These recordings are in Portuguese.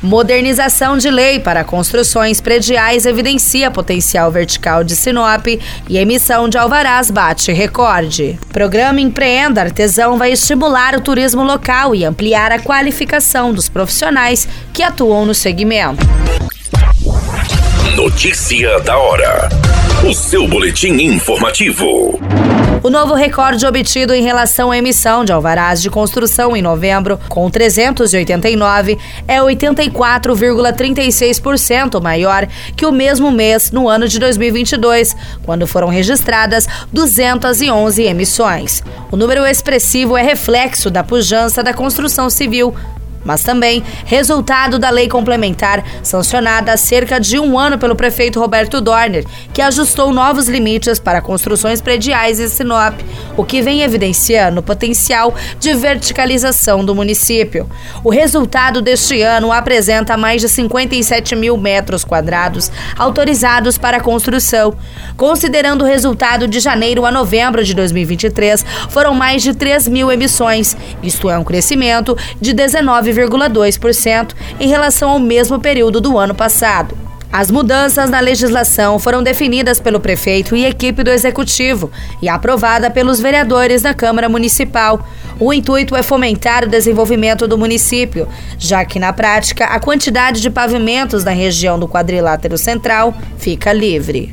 Modernização de lei para construções prediais evidencia potencial vertical de Sinop e emissão de alvarás bate recorde. Programa Empreenda Artesão vai estimular o turismo local e ampliar a qualificação dos profissionais que atuam no segmento. Notícia da hora. O seu boletim informativo. O novo recorde obtido em relação à emissão de alvarás de construção em novembro, com 389, é 84,36% maior que o mesmo mês no ano de 2022, quando foram registradas 211 emissões. O número expressivo é reflexo da pujança da construção civil mas também resultado da lei complementar sancionada há cerca de um ano pelo prefeito Roberto Dorner, que ajustou novos limites para construções prediais em Sinop, o que vem evidenciando o potencial de verticalização do município. O resultado deste ano apresenta mais de 57 mil metros quadrados autorizados para construção. Considerando o resultado de janeiro a novembro de 2023, foram mais de 3 mil emissões, isto é um crescimento de 19 9,2% em relação ao mesmo período do ano passado. As mudanças na legislação foram definidas pelo prefeito e equipe do executivo e aprovada pelos vereadores na Câmara Municipal. O intuito é fomentar o desenvolvimento do município, já que na prática a quantidade de pavimentos na região do quadrilátero central fica livre.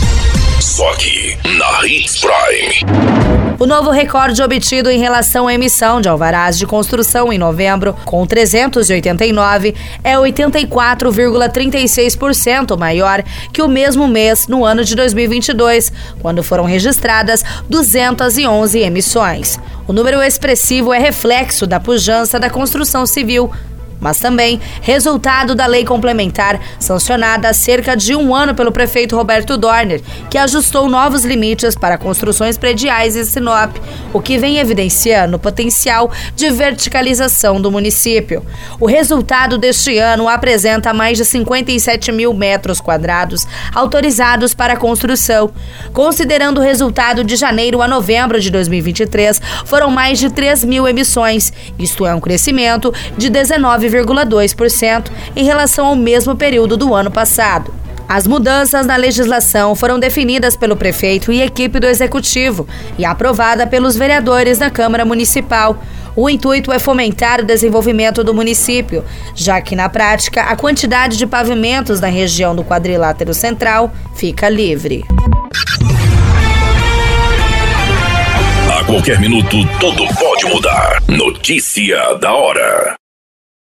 Só aqui, na Hits Prime. O novo recorde obtido em relação à emissão de alvarás de construção em novembro, com 389, é 84,36% maior que o mesmo mês no ano de 2022, quando foram registradas 211 emissões. O número expressivo é reflexo da pujança da construção civil mas também resultado da lei complementar sancionada há cerca de um ano pelo prefeito Roberto Dorner, que ajustou novos limites para construções prediais em Sinop, o que vem evidenciando o potencial de verticalização do município. O resultado deste ano apresenta mais de 57 mil metros quadrados autorizados para construção. Considerando o resultado de janeiro a novembro de 2023, foram mais de 3 mil emissões, isto é um crescimento de 19 9,2% em relação ao mesmo período do ano passado. As mudanças na legislação foram definidas pelo prefeito e equipe do executivo e aprovada pelos vereadores na Câmara Municipal. O intuito é fomentar o desenvolvimento do município, já que na prática a quantidade de pavimentos na região do quadrilátero central fica livre. A qualquer minuto, tudo pode mudar. Notícia da hora.